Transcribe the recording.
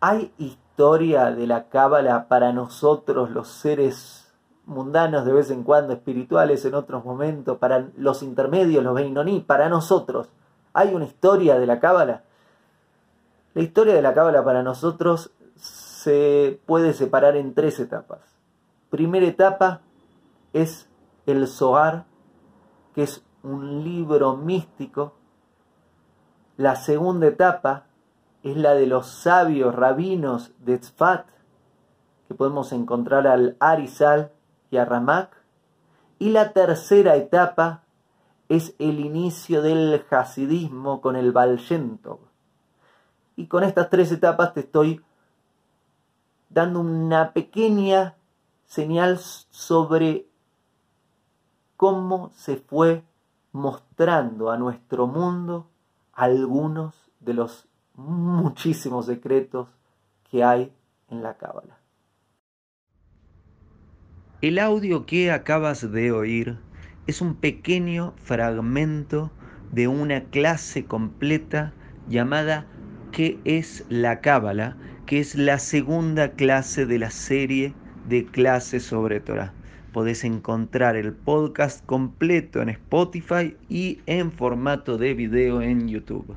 ¿Hay historia de la cábala para nosotros los seres mundanos de vez en cuando, espirituales en otros momentos, para los intermedios, los Beinoní, para nosotros? ¿Hay una historia de la cábala? La historia de la cábala para nosotros se puede separar en tres etapas. Primera etapa es el Zohar, que es un libro místico. La segunda etapa es la de los sabios rabinos de Tzfat, que podemos encontrar al Arizal y a Ramak. Y la tercera etapa es el inicio del hasidismo con el Baal Y con estas tres etapas te estoy dando una pequeña señal sobre cómo se fue mostrando a nuestro mundo algunos de los muchísimos secretos que hay en la cábala. El audio que acabas de oír es un pequeño fragmento de una clase completa llamada ¿Qué es la cábala? que es la segunda clase de la serie de clases sobre Torah. Podés encontrar el podcast completo en Spotify y en formato de video en YouTube.